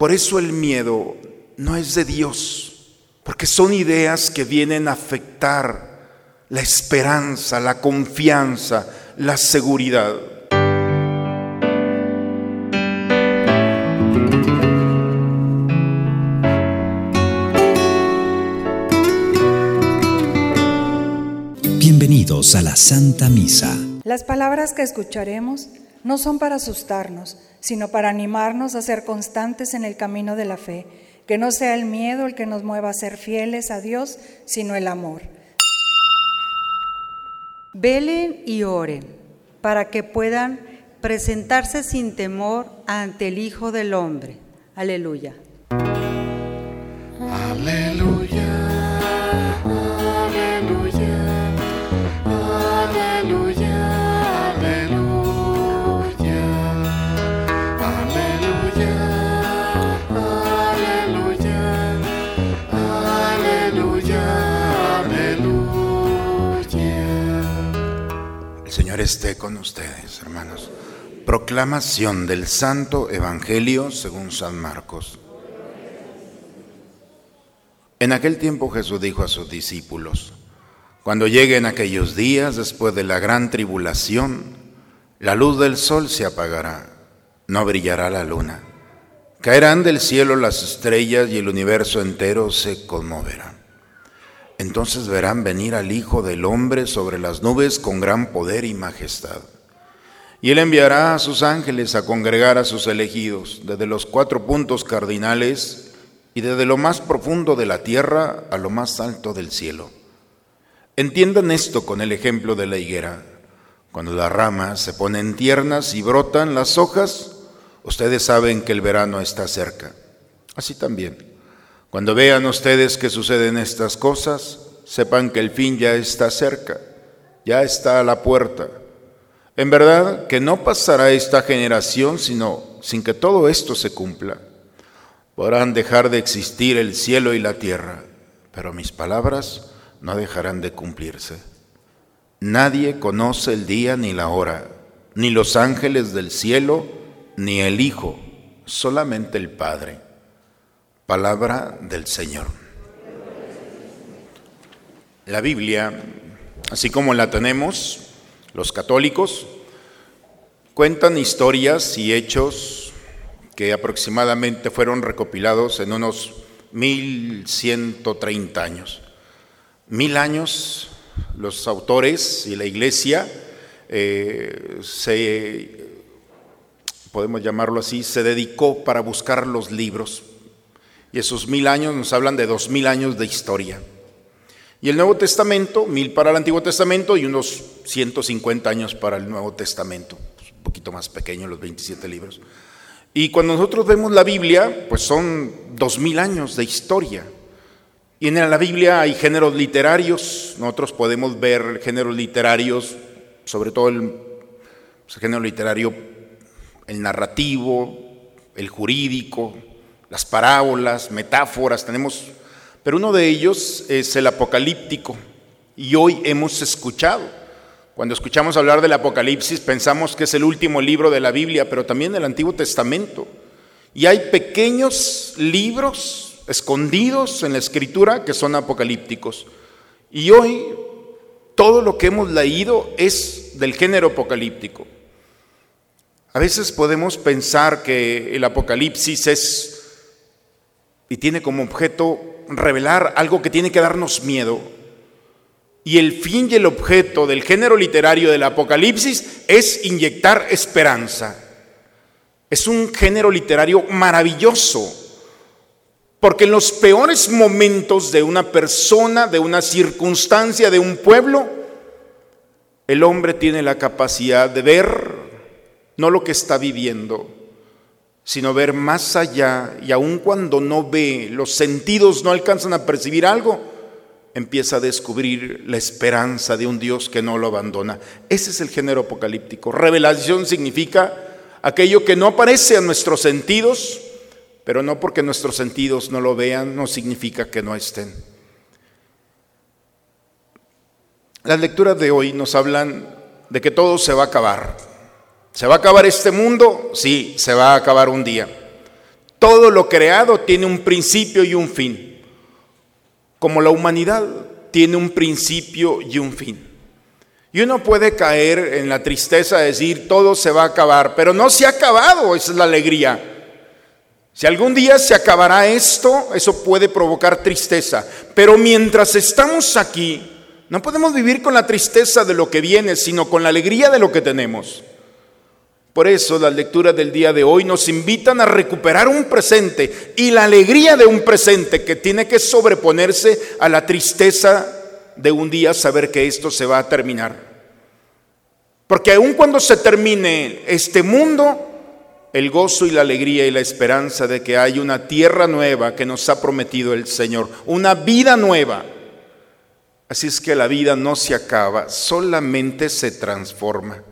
Por eso el miedo no es de Dios, porque son ideas que vienen a afectar la esperanza, la confianza, la seguridad. Bienvenidos a la Santa Misa. Las palabras que escucharemos no son para asustarnos, sino para animarnos a ser constantes en el camino de la fe, que no sea el miedo el que nos mueva a ser fieles a Dios, sino el amor. Velen y oren para que puedan presentarse sin temor ante el Hijo del Hombre. Aleluya. Esté con ustedes, hermanos. Proclamación del Santo Evangelio según San Marcos. En aquel tiempo Jesús dijo a sus discípulos, cuando lleguen aquellos días después de la gran tribulación, la luz del sol se apagará, no brillará la luna, caerán del cielo las estrellas y el universo entero se conmoverá. Entonces verán venir al Hijo del Hombre sobre las nubes con gran poder y majestad. Y él enviará a sus ángeles a congregar a sus elegidos desde los cuatro puntos cardinales y desde lo más profundo de la tierra a lo más alto del cielo. Entiendan esto con el ejemplo de la higuera. Cuando las ramas se ponen tiernas y brotan las hojas, ustedes saben que el verano está cerca. Así también cuando vean ustedes que suceden estas cosas, sepan que el fin ya está cerca, ya está a la puerta. En verdad que no pasará esta generación sino sin que todo esto se cumpla. Podrán dejar de existir el cielo y la tierra, pero mis palabras no dejarán de cumplirse. Nadie conoce el día ni la hora, ni los ángeles del cielo, ni el Hijo, solamente el Padre. Palabra del Señor. La Biblia, así como la tenemos, los católicos, cuentan historias y hechos que aproximadamente fueron recopilados en unos 1130 años. Mil años los autores y la iglesia eh, se, podemos llamarlo así, se dedicó para buscar los libros y esos mil años nos hablan de dos mil años de historia. Y el Nuevo Testamento, mil para el Antiguo Testamento y unos 150 años para el Nuevo Testamento, un poquito más pequeño los 27 libros. Y cuando nosotros vemos la Biblia, pues son dos mil años de historia. Y en la Biblia hay géneros literarios, nosotros podemos ver géneros literarios, sobre todo el, pues, el género literario, el narrativo, el jurídico, las parábolas, metáforas, tenemos, pero uno de ellos es el apocalíptico. Y hoy hemos escuchado, cuando escuchamos hablar del Apocalipsis, pensamos que es el último libro de la Biblia, pero también del Antiguo Testamento. Y hay pequeños libros escondidos en la Escritura que son apocalípticos. Y hoy todo lo que hemos leído es del género apocalíptico. A veces podemos pensar que el Apocalipsis es y tiene como objeto revelar algo que tiene que darnos miedo. Y el fin y el objeto del género literario del Apocalipsis es inyectar esperanza. Es un género literario maravilloso, porque en los peores momentos de una persona, de una circunstancia, de un pueblo, el hombre tiene la capacidad de ver no lo que está viviendo, sino ver más allá y aun cuando no ve, los sentidos no alcanzan a percibir algo, empieza a descubrir la esperanza de un Dios que no lo abandona. Ese es el género apocalíptico. Revelación significa aquello que no aparece a nuestros sentidos, pero no porque nuestros sentidos no lo vean, no significa que no estén. Las lecturas de hoy nos hablan de que todo se va a acabar, ¿Se va a acabar este mundo? Sí, se va a acabar un día. Todo lo creado tiene un principio y un fin, como la humanidad tiene un principio y un fin. Y uno puede caer en la tristeza de decir todo se va a acabar, pero no se ha acabado, esa es la alegría. Si algún día se acabará esto, eso puede provocar tristeza. Pero mientras estamos aquí, no podemos vivir con la tristeza de lo que viene, sino con la alegría de lo que tenemos. Por eso las lecturas del día de hoy nos invitan a recuperar un presente y la alegría de un presente que tiene que sobreponerse a la tristeza de un día saber que esto se va a terminar. Porque aun cuando se termine este mundo, el gozo y la alegría y la esperanza de que hay una tierra nueva que nos ha prometido el Señor, una vida nueva. Así es que la vida no se acaba, solamente se transforma.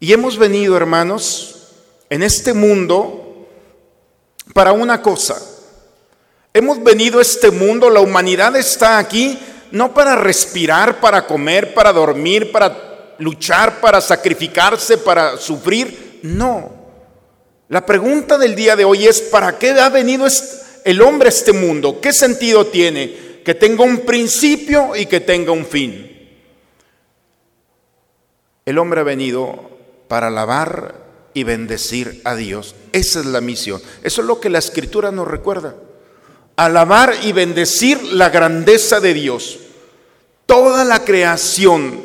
Y hemos venido, hermanos, en este mundo para una cosa. Hemos venido a este mundo, la humanidad está aquí no para respirar, para comer, para dormir, para luchar, para sacrificarse, para sufrir. No. La pregunta del día de hoy es, ¿para qué ha venido el hombre a este mundo? ¿Qué sentido tiene? Que tenga un principio y que tenga un fin. El hombre ha venido para alabar y bendecir a Dios. Esa es la misión. Eso es lo que la escritura nos recuerda. Alabar y bendecir la grandeza de Dios. Toda la creación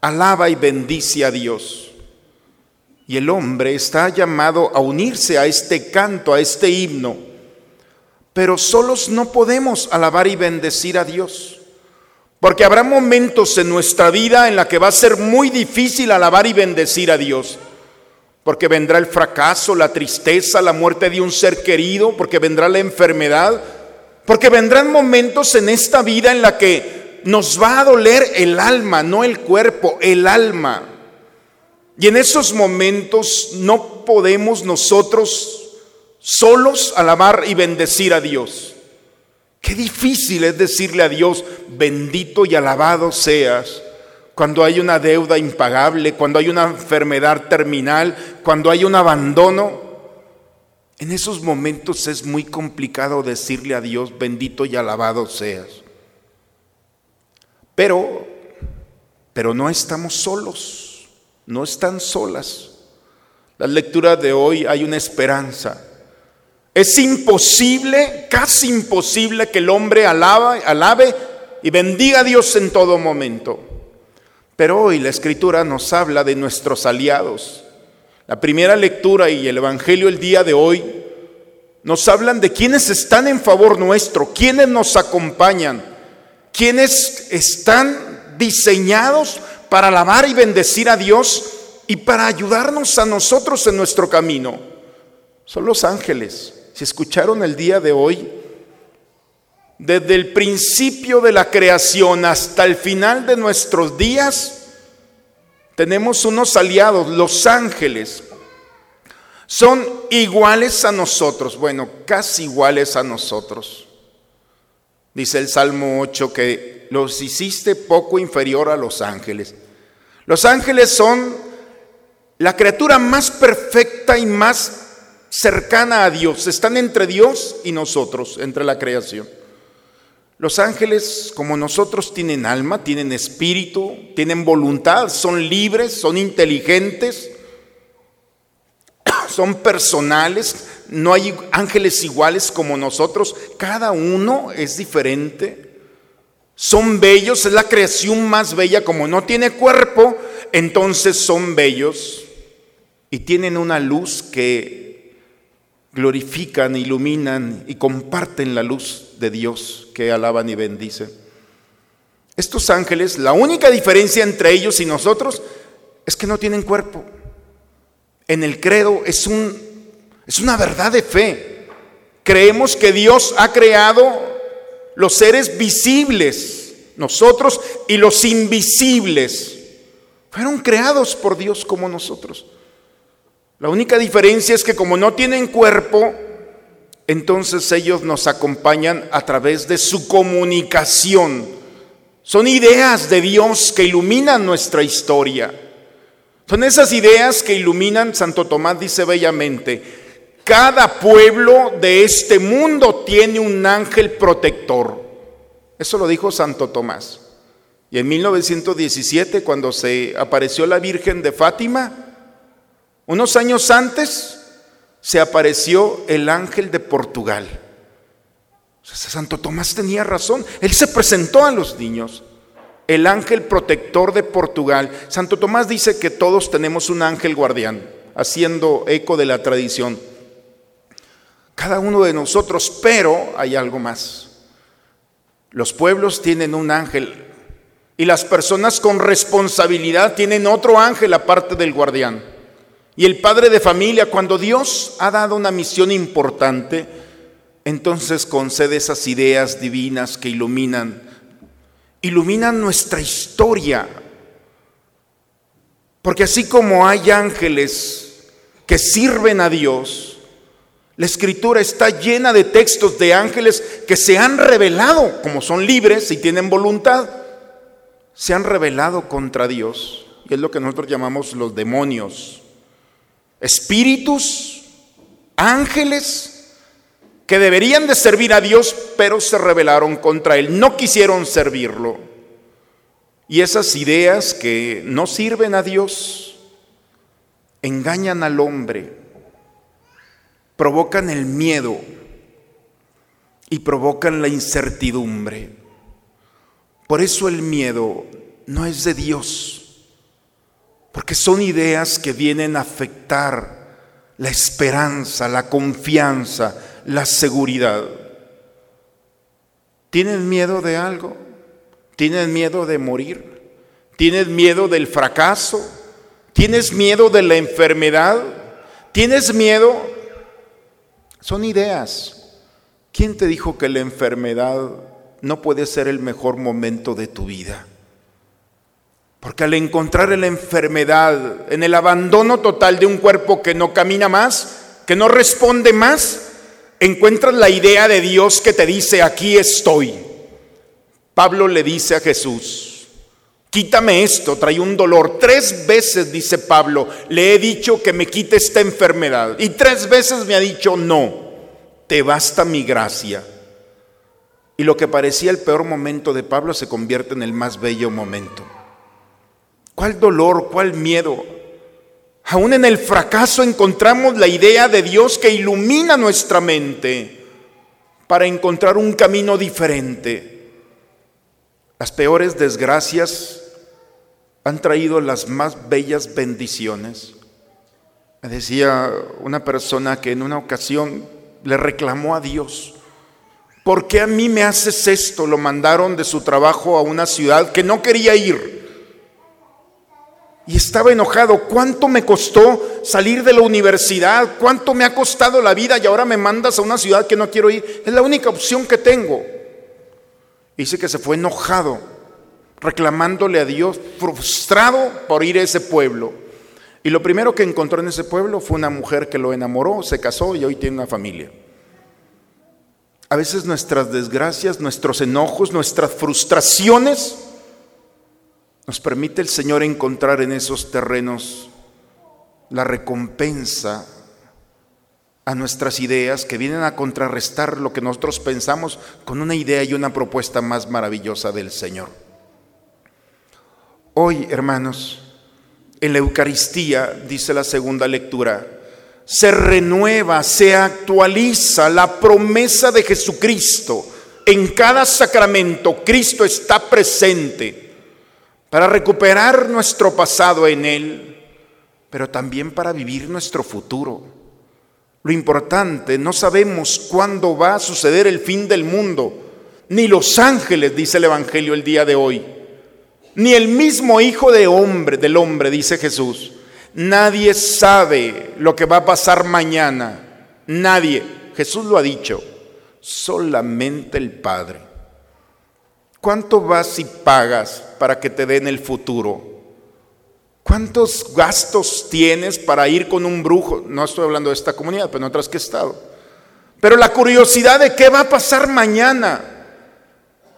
alaba y bendice a Dios. Y el hombre está llamado a unirse a este canto, a este himno. Pero solos no podemos alabar y bendecir a Dios. Porque habrá momentos en nuestra vida en la que va a ser muy difícil alabar y bendecir a Dios. Porque vendrá el fracaso, la tristeza, la muerte de un ser querido, porque vendrá la enfermedad, porque vendrán momentos en esta vida en la que nos va a doler el alma, no el cuerpo, el alma. Y en esos momentos no podemos nosotros solos alabar y bendecir a Dios. Qué difícil es decirle a Dios, bendito y alabado seas, cuando hay una deuda impagable, cuando hay una enfermedad terminal, cuando hay un abandono. En esos momentos es muy complicado decirle a Dios, bendito y alabado seas. Pero, pero no estamos solos no están solas. La lectura de hoy hay una esperanza. Es imposible, casi imposible que el hombre alabe, alabe y bendiga a Dios en todo momento. Pero hoy la escritura nos habla de nuestros aliados. La primera lectura y el Evangelio el día de hoy nos hablan de quienes están en favor nuestro, quienes nos acompañan, quienes están diseñados para alabar y bendecir a Dios y para ayudarnos a nosotros en nuestro camino. Son los ángeles. Escucharon el día de hoy, desde el principio de la creación hasta el final de nuestros días, tenemos unos aliados, los ángeles. Son iguales a nosotros, bueno, casi iguales a nosotros. Dice el Salmo 8 que los hiciste poco inferior a los ángeles. Los ángeles son la criatura más perfecta y más cercana a Dios. Están entre Dios y nosotros, entre la creación. Los ángeles, como nosotros, tienen alma, tienen espíritu, tienen voluntad, son libres, son inteligentes, son personales. No hay ángeles iguales como nosotros. Cada uno es diferente son bellos, es la creación más bella, como no tiene cuerpo, entonces son bellos y tienen una luz que glorifican, iluminan y comparten la luz de Dios que alaban y bendicen. Estos ángeles, la única diferencia entre ellos y nosotros es que no tienen cuerpo. En el credo es, un, es una verdad de fe. Creemos que Dios ha creado los seres visibles, nosotros, y los invisibles. Fueron creados por Dios como nosotros. La única diferencia es que como no tienen cuerpo, entonces ellos nos acompañan a través de su comunicación. Son ideas de Dios que iluminan nuestra historia. Son esas ideas que iluminan, Santo Tomás dice bellamente, Cada pueblo de este mundo tiene un ángel protector. Eso lo dijo Santo Tomás. Y en 1917, cuando se apareció la Virgen de Fátima, unos años antes se apareció el ángel de Portugal. Santo Tomás tenía razón. Él se presentó a los niños. El ángel protector de Portugal. Santo Tomás dice que todos tenemos un ángel guardián, haciendo eco de la tradición. Cada uno de nosotros, pero hay algo más. Los pueblos tienen un ángel y las personas con responsabilidad tienen otro ángel aparte del guardián. Y el padre de familia, cuando Dios ha dado una misión importante, entonces concede esas ideas divinas que iluminan, iluminan nuestra historia. Porque así como hay ángeles que sirven a Dios, la escritura está llena de textos de ángeles que se han revelado, como son libres y tienen voluntad, se han revelado contra Dios. Y es lo que nosotros llamamos los demonios. Espíritus, ángeles, que deberían de servir a Dios, pero se rebelaron contra Él, no quisieron servirlo. Y esas ideas que no sirven a Dios engañan al hombre, provocan el miedo y provocan la incertidumbre. Por eso el miedo no es de Dios, porque son ideas que vienen a afectar la esperanza, la confianza, la seguridad. ¿Tienen miedo de algo? ¿Tienen miedo de morir? ¿Tienes miedo del fracaso? ¿Tienes miedo de la enfermedad? ¿Tienes miedo? Son ideas. ¿Quién te dijo que la enfermedad no puede ser el mejor momento de tu vida? Porque al encontrar en la enfermedad, en el abandono total de un cuerpo que no camina más, que no responde más, encuentras la idea de Dios que te dice, aquí estoy. Pablo le dice a Jesús, quítame esto, trae un dolor. Tres veces, dice Pablo, le he dicho que me quite esta enfermedad. Y tres veces me ha dicho, no, te basta mi gracia. Y lo que parecía el peor momento de Pablo se convierte en el más bello momento. ¿Cuál dolor, cuál miedo? Aún en el fracaso encontramos la idea de Dios que ilumina nuestra mente para encontrar un camino diferente. Las peores desgracias han traído las más bellas bendiciones. Me decía una persona que en una ocasión le reclamó a Dios, ¿por qué a mí me haces esto? Lo mandaron de su trabajo a una ciudad que no quería ir y estaba enojado. ¿Cuánto me costó salir de la universidad? ¿Cuánto me ha costado la vida? Y ahora me mandas a una ciudad que no quiero ir. Es la única opción que tengo. Dice que se fue enojado, reclamándole a Dios, frustrado por ir a ese pueblo. Y lo primero que encontró en ese pueblo fue una mujer que lo enamoró, se casó y hoy tiene una familia. A veces nuestras desgracias, nuestros enojos, nuestras frustraciones nos permite el Señor encontrar en esos terrenos la recompensa a nuestras ideas que vienen a contrarrestar lo que nosotros pensamos con una idea y una propuesta más maravillosa del Señor. Hoy, hermanos, en la Eucaristía, dice la segunda lectura, se renueva, se actualiza la promesa de Jesucristo. En cada sacramento Cristo está presente para recuperar nuestro pasado en Él, pero también para vivir nuestro futuro. Lo importante, no sabemos cuándo va a suceder el fin del mundo, ni los ángeles, dice el Evangelio el día de hoy, ni el mismo Hijo de hombre, del hombre, dice Jesús. Nadie sabe lo que va a pasar mañana. Nadie. Jesús lo ha dicho. Solamente el Padre. ¿Cuánto vas y pagas para que te den el futuro? ¿Cuántos gastos tienes para ir con un brujo? No estoy hablando de esta comunidad, pero en otras que he estado. Pero la curiosidad de qué va a pasar mañana.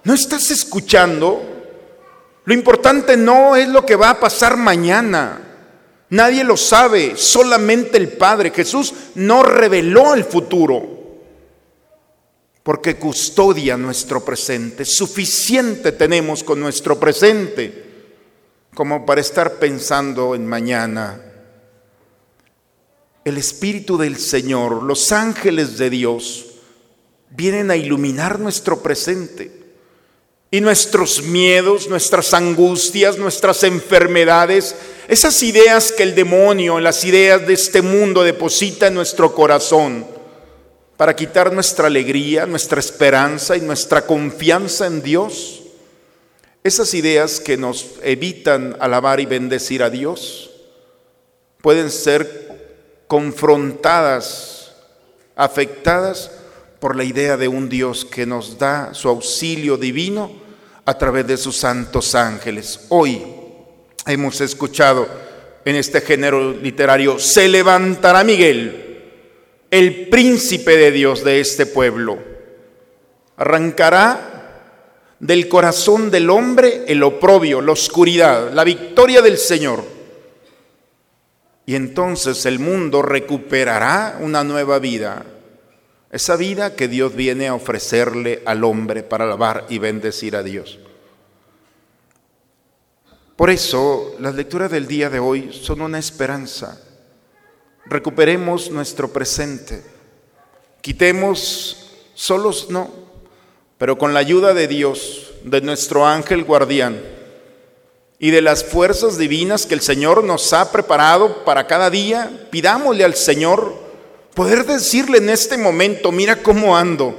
¿No estás escuchando? Lo importante no es lo que va a pasar mañana. Nadie lo sabe, solamente el Padre. Jesús no reveló el futuro porque custodia nuestro presente. Suficiente tenemos con nuestro presente como para estar pensando en mañana. El Espíritu del Señor, los ángeles de Dios, vienen a iluminar nuestro presente. Y nuestros miedos, nuestras angustias, nuestras enfermedades, esas ideas que el demonio, las ideas de este mundo deposita en nuestro corazón para quitar nuestra alegría, nuestra esperanza y nuestra confianza en Dios. Esas ideas que nos evitan alabar y bendecir a Dios pueden ser confrontadas, afectadas por la idea de un Dios que nos da su auxilio divino a través de sus santos ángeles. Hoy hemos escuchado en este género literario, se levantará Miguel, el príncipe de Dios de este pueblo. Arrancará del corazón del hombre el oprobio, la oscuridad, la victoria del Señor. Y entonces el mundo recuperará una nueva vida, esa vida que Dios viene a ofrecerle al hombre para alabar y bendecir a Dios. Por eso las lecturas del día de hoy son una esperanza. Recuperemos nuestro presente. Quitemos solos, no, pero con la ayuda de Dios, de nuestro ángel guardián y de las fuerzas divinas que el Señor nos ha preparado para cada día, pidámosle al Señor poder decirle en este momento, mira cómo ando,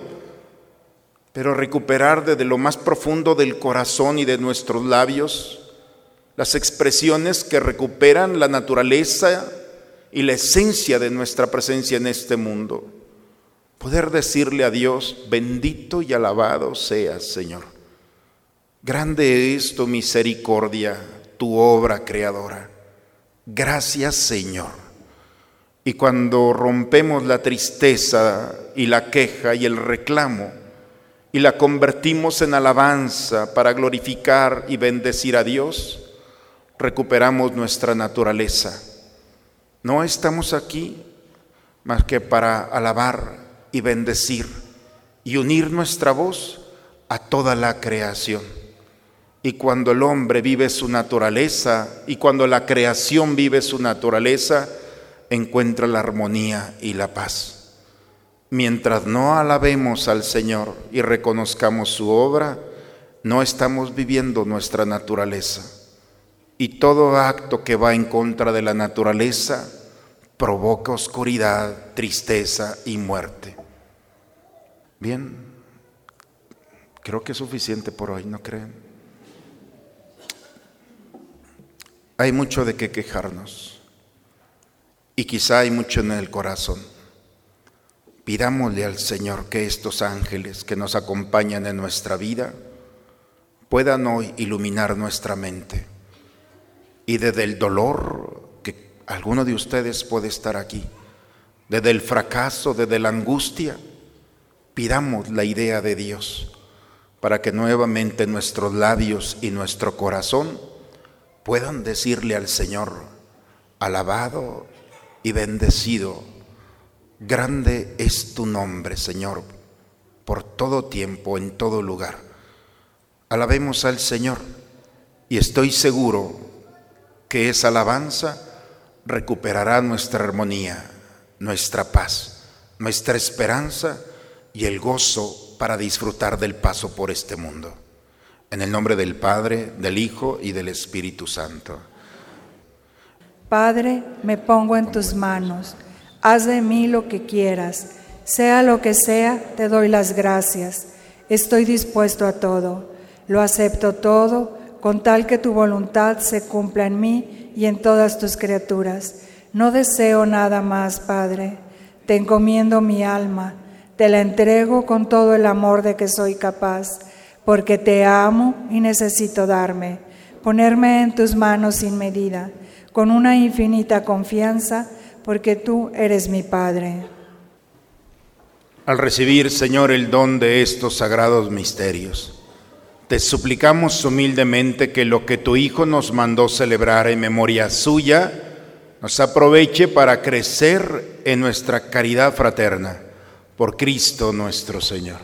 pero recuperar desde lo más profundo del corazón y de nuestros labios las expresiones que recuperan la naturaleza y la esencia de nuestra presencia en este mundo. Poder decirle a Dios, bendito y alabado seas, Señor. Grande es tu misericordia, tu obra creadora. Gracias, Señor. Y cuando rompemos la tristeza y la queja y el reclamo, y la convertimos en alabanza para glorificar y bendecir a Dios, recuperamos nuestra naturaleza. No estamos aquí más que para alabar y bendecir y unir nuestra voz a toda la creación. Y cuando el hombre vive su naturaleza y cuando la creación vive su naturaleza, encuentra la armonía y la paz. Mientras no alabemos al Señor y reconozcamos su obra, no estamos viviendo nuestra naturaleza. Y todo acto que va en contra de la naturaleza provoca oscuridad, tristeza y muerte. Bien, creo que es suficiente por hoy, ¿no creen? Hay mucho de qué quejarnos y quizá hay mucho en el corazón. Pidámosle al Señor que estos ángeles que nos acompañan en nuestra vida puedan hoy iluminar nuestra mente y desde el dolor que alguno de ustedes puede estar aquí, desde el fracaso, desde la angustia, pidamos la idea de Dios para que nuevamente nuestros labios y nuestro corazón puedan decirle al Señor, alabado y bendecido, grande es tu nombre, Señor, por todo tiempo, en todo lugar. Alabemos al Señor y estoy seguro que esa alabanza recuperará nuestra armonía, nuestra paz, nuestra esperanza y el gozo para disfrutar del paso por este mundo. En el nombre del Padre, del Hijo y del Espíritu Santo. Padre, me pongo en tus manos. Haz de mí lo que quieras. Sea lo que sea, te doy las gracias. Estoy dispuesto a todo. Lo acepto todo con tal que tu voluntad se cumpla en mí y en todas tus criaturas. No deseo nada más, Padre. Te encomiendo mi alma, te la entrego con todo el amor de que soy capaz, porque te amo y necesito darme, ponerme en tus manos sin medida, con una infinita confianza, porque tú eres mi Padre. Al recibir, Señor, el don de estos sagrados misterios, te suplicamos humildemente que lo que tu Hijo nos mandó celebrar en memoria suya, nos aproveche para crecer en nuestra caridad fraterna por Cristo nuestro Señor.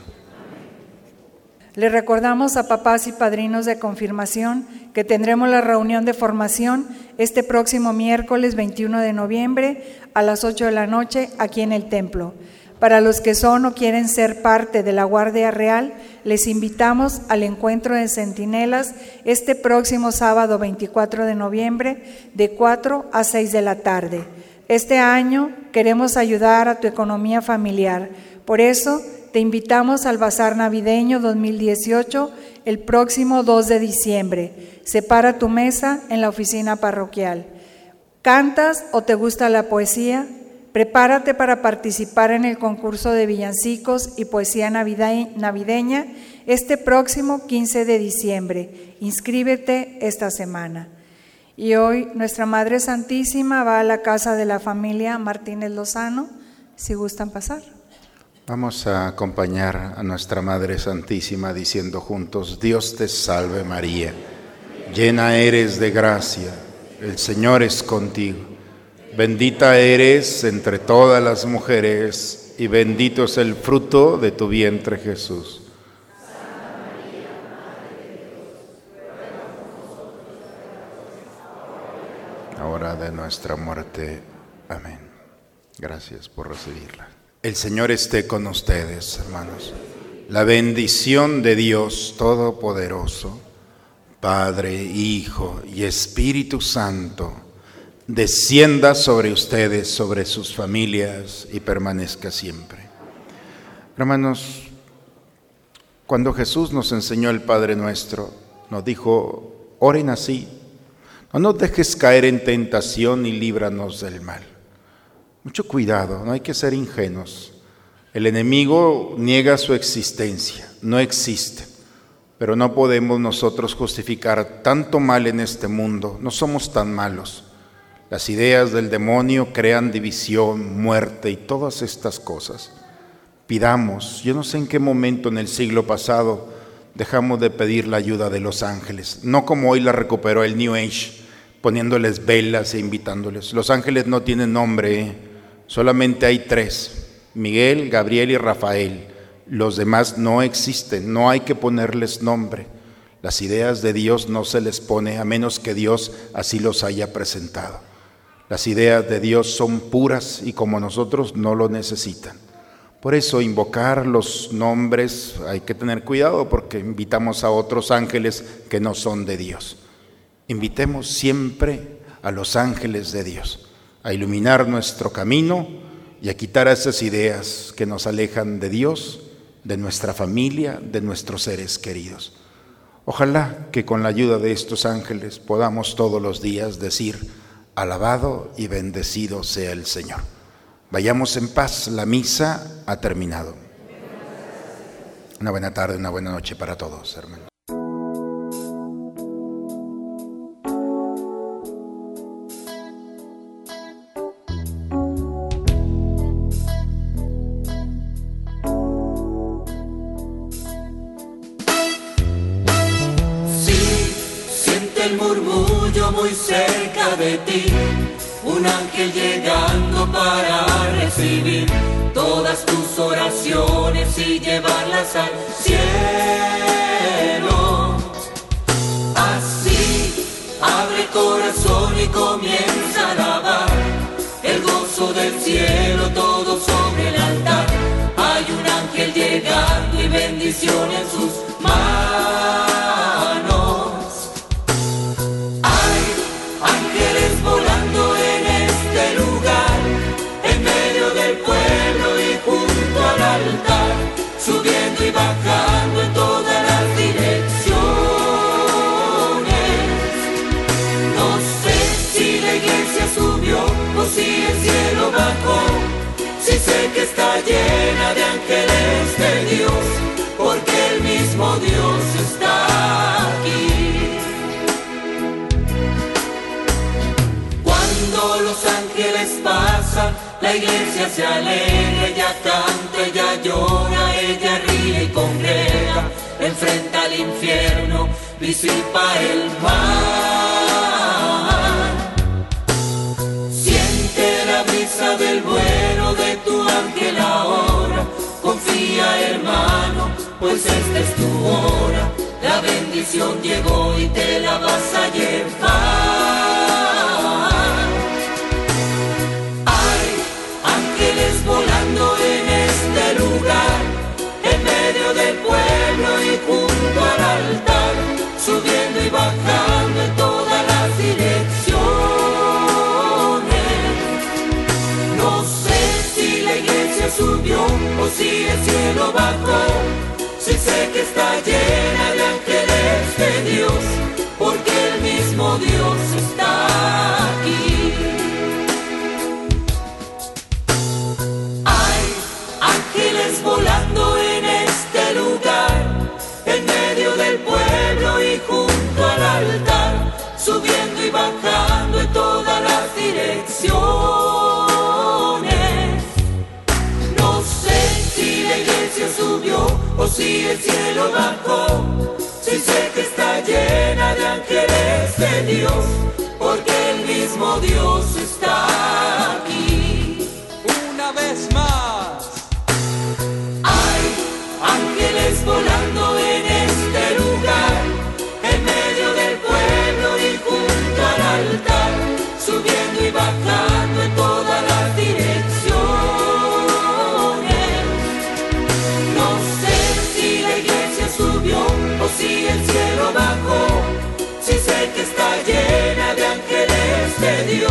Le recordamos a papás y padrinos de confirmación que tendremos la reunión de formación este próximo miércoles 21 de noviembre a las 8 de la noche aquí en el templo. Para los que son o quieren ser parte de la Guardia Real, les invitamos al encuentro de centinelas este próximo sábado 24 de noviembre de 4 a 6 de la tarde. Este año queremos ayudar a tu economía familiar. Por eso te invitamos al Bazar Navideño 2018 el próximo 2 de diciembre. Separa tu mesa en la oficina parroquial. ¿Cantas o te gusta la poesía? Prepárate para participar en el concurso de villancicos y poesía navideña este próximo 15 de diciembre. Inscríbete esta semana. Y hoy nuestra Madre Santísima va a la casa de la familia Martínez Lozano, si gustan pasar. Vamos a acompañar a nuestra Madre Santísima diciendo juntos, Dios te salve María, llena eres de gracia, el Señor es contigo. Bendita eres entre todas las mujeres y bendito es el fruto de tu vientre Jesús. Ahora de nuestra muerte. Amén. Gracias por recibirla. El Señor esté con ustedes, hermanos. La bendición de Dios Todopoderoso, Padre, Hijo y Espíritu Santo, descienda sobre ustedes, sobre sus familias y permanezca siempre. Hermanos, cuando Jesús nos enseñó el Padre nuestro, nos dijo, oren así, no nos dejes caer en tentación y líbranos del mal. Mucho cuidado, no hay que ser ingenuos. El enemigo niega su existencia, no existe, pero no podemos nosotros justificar tanto mal en este mundo, no somos tan malos. Las ideas del demonio crean división, muerte y todas estas cosas. Pidamos, yo no sé en qué momento en el siglo pasado dejamos de pedir la ayuda de los ángeles, no como hoy la recuperó el New Age, poniéndoles velas e invitándoles. Los ángeles no tienen nombre, ¿eh? solamente hay tres, Miguel, Gabriel y Rafael. Los demás no existen, no hay que ponerles nombre. Las ideas de Dios no se les pone a menos que Dios así los haya presentado. Las ideas de Dios son puras y como nosotros no lo necesitan. Por eso invocar los nombres hay que tener cuidado porque invitamos a otros ángeles que no son de Dios. Invitemos siempre a los ángeles de Dios a iluminar nuestro camino y a quitar esas ideas que nos alejan de Dios, de nuestra familia, de nuestros seres queridos. Ojalá que con la ayuda de estos ángeles podamos todos los días decir, Alabado y bendecido sea el Señor. Vayamos en paz, la misa ha terminado. Una buena tarde, una buena noche para todos, hermanos. De ti, un ángel llegando para recibir todas tus oraciones y llevarlas al cielo. Así, abre corazón y comienza a alabar el gozo del cielo todo sobre el altar. Hay un ángel llegando y bendición en sus manos. Llena de ángeles de Dios, porque el mismo Dios está aquí. Cuando los ángeles pasan, la iglesia se alegra, ella canta, ella llora, ella ríe y congrega, enfrenta al infierno, disipa el mal ante la hora. Confía hermano, pues esta es tu hora. La bendición llegó y te la vas a llevar. si el cielo bajó, si sé que está llena de ángeles de Dios, porque el mismo Dios está aquí. Una vez más, hay ángeles volando en este lugar, en medio del pueblo y junto al altar, subiendo y bajando. perdió.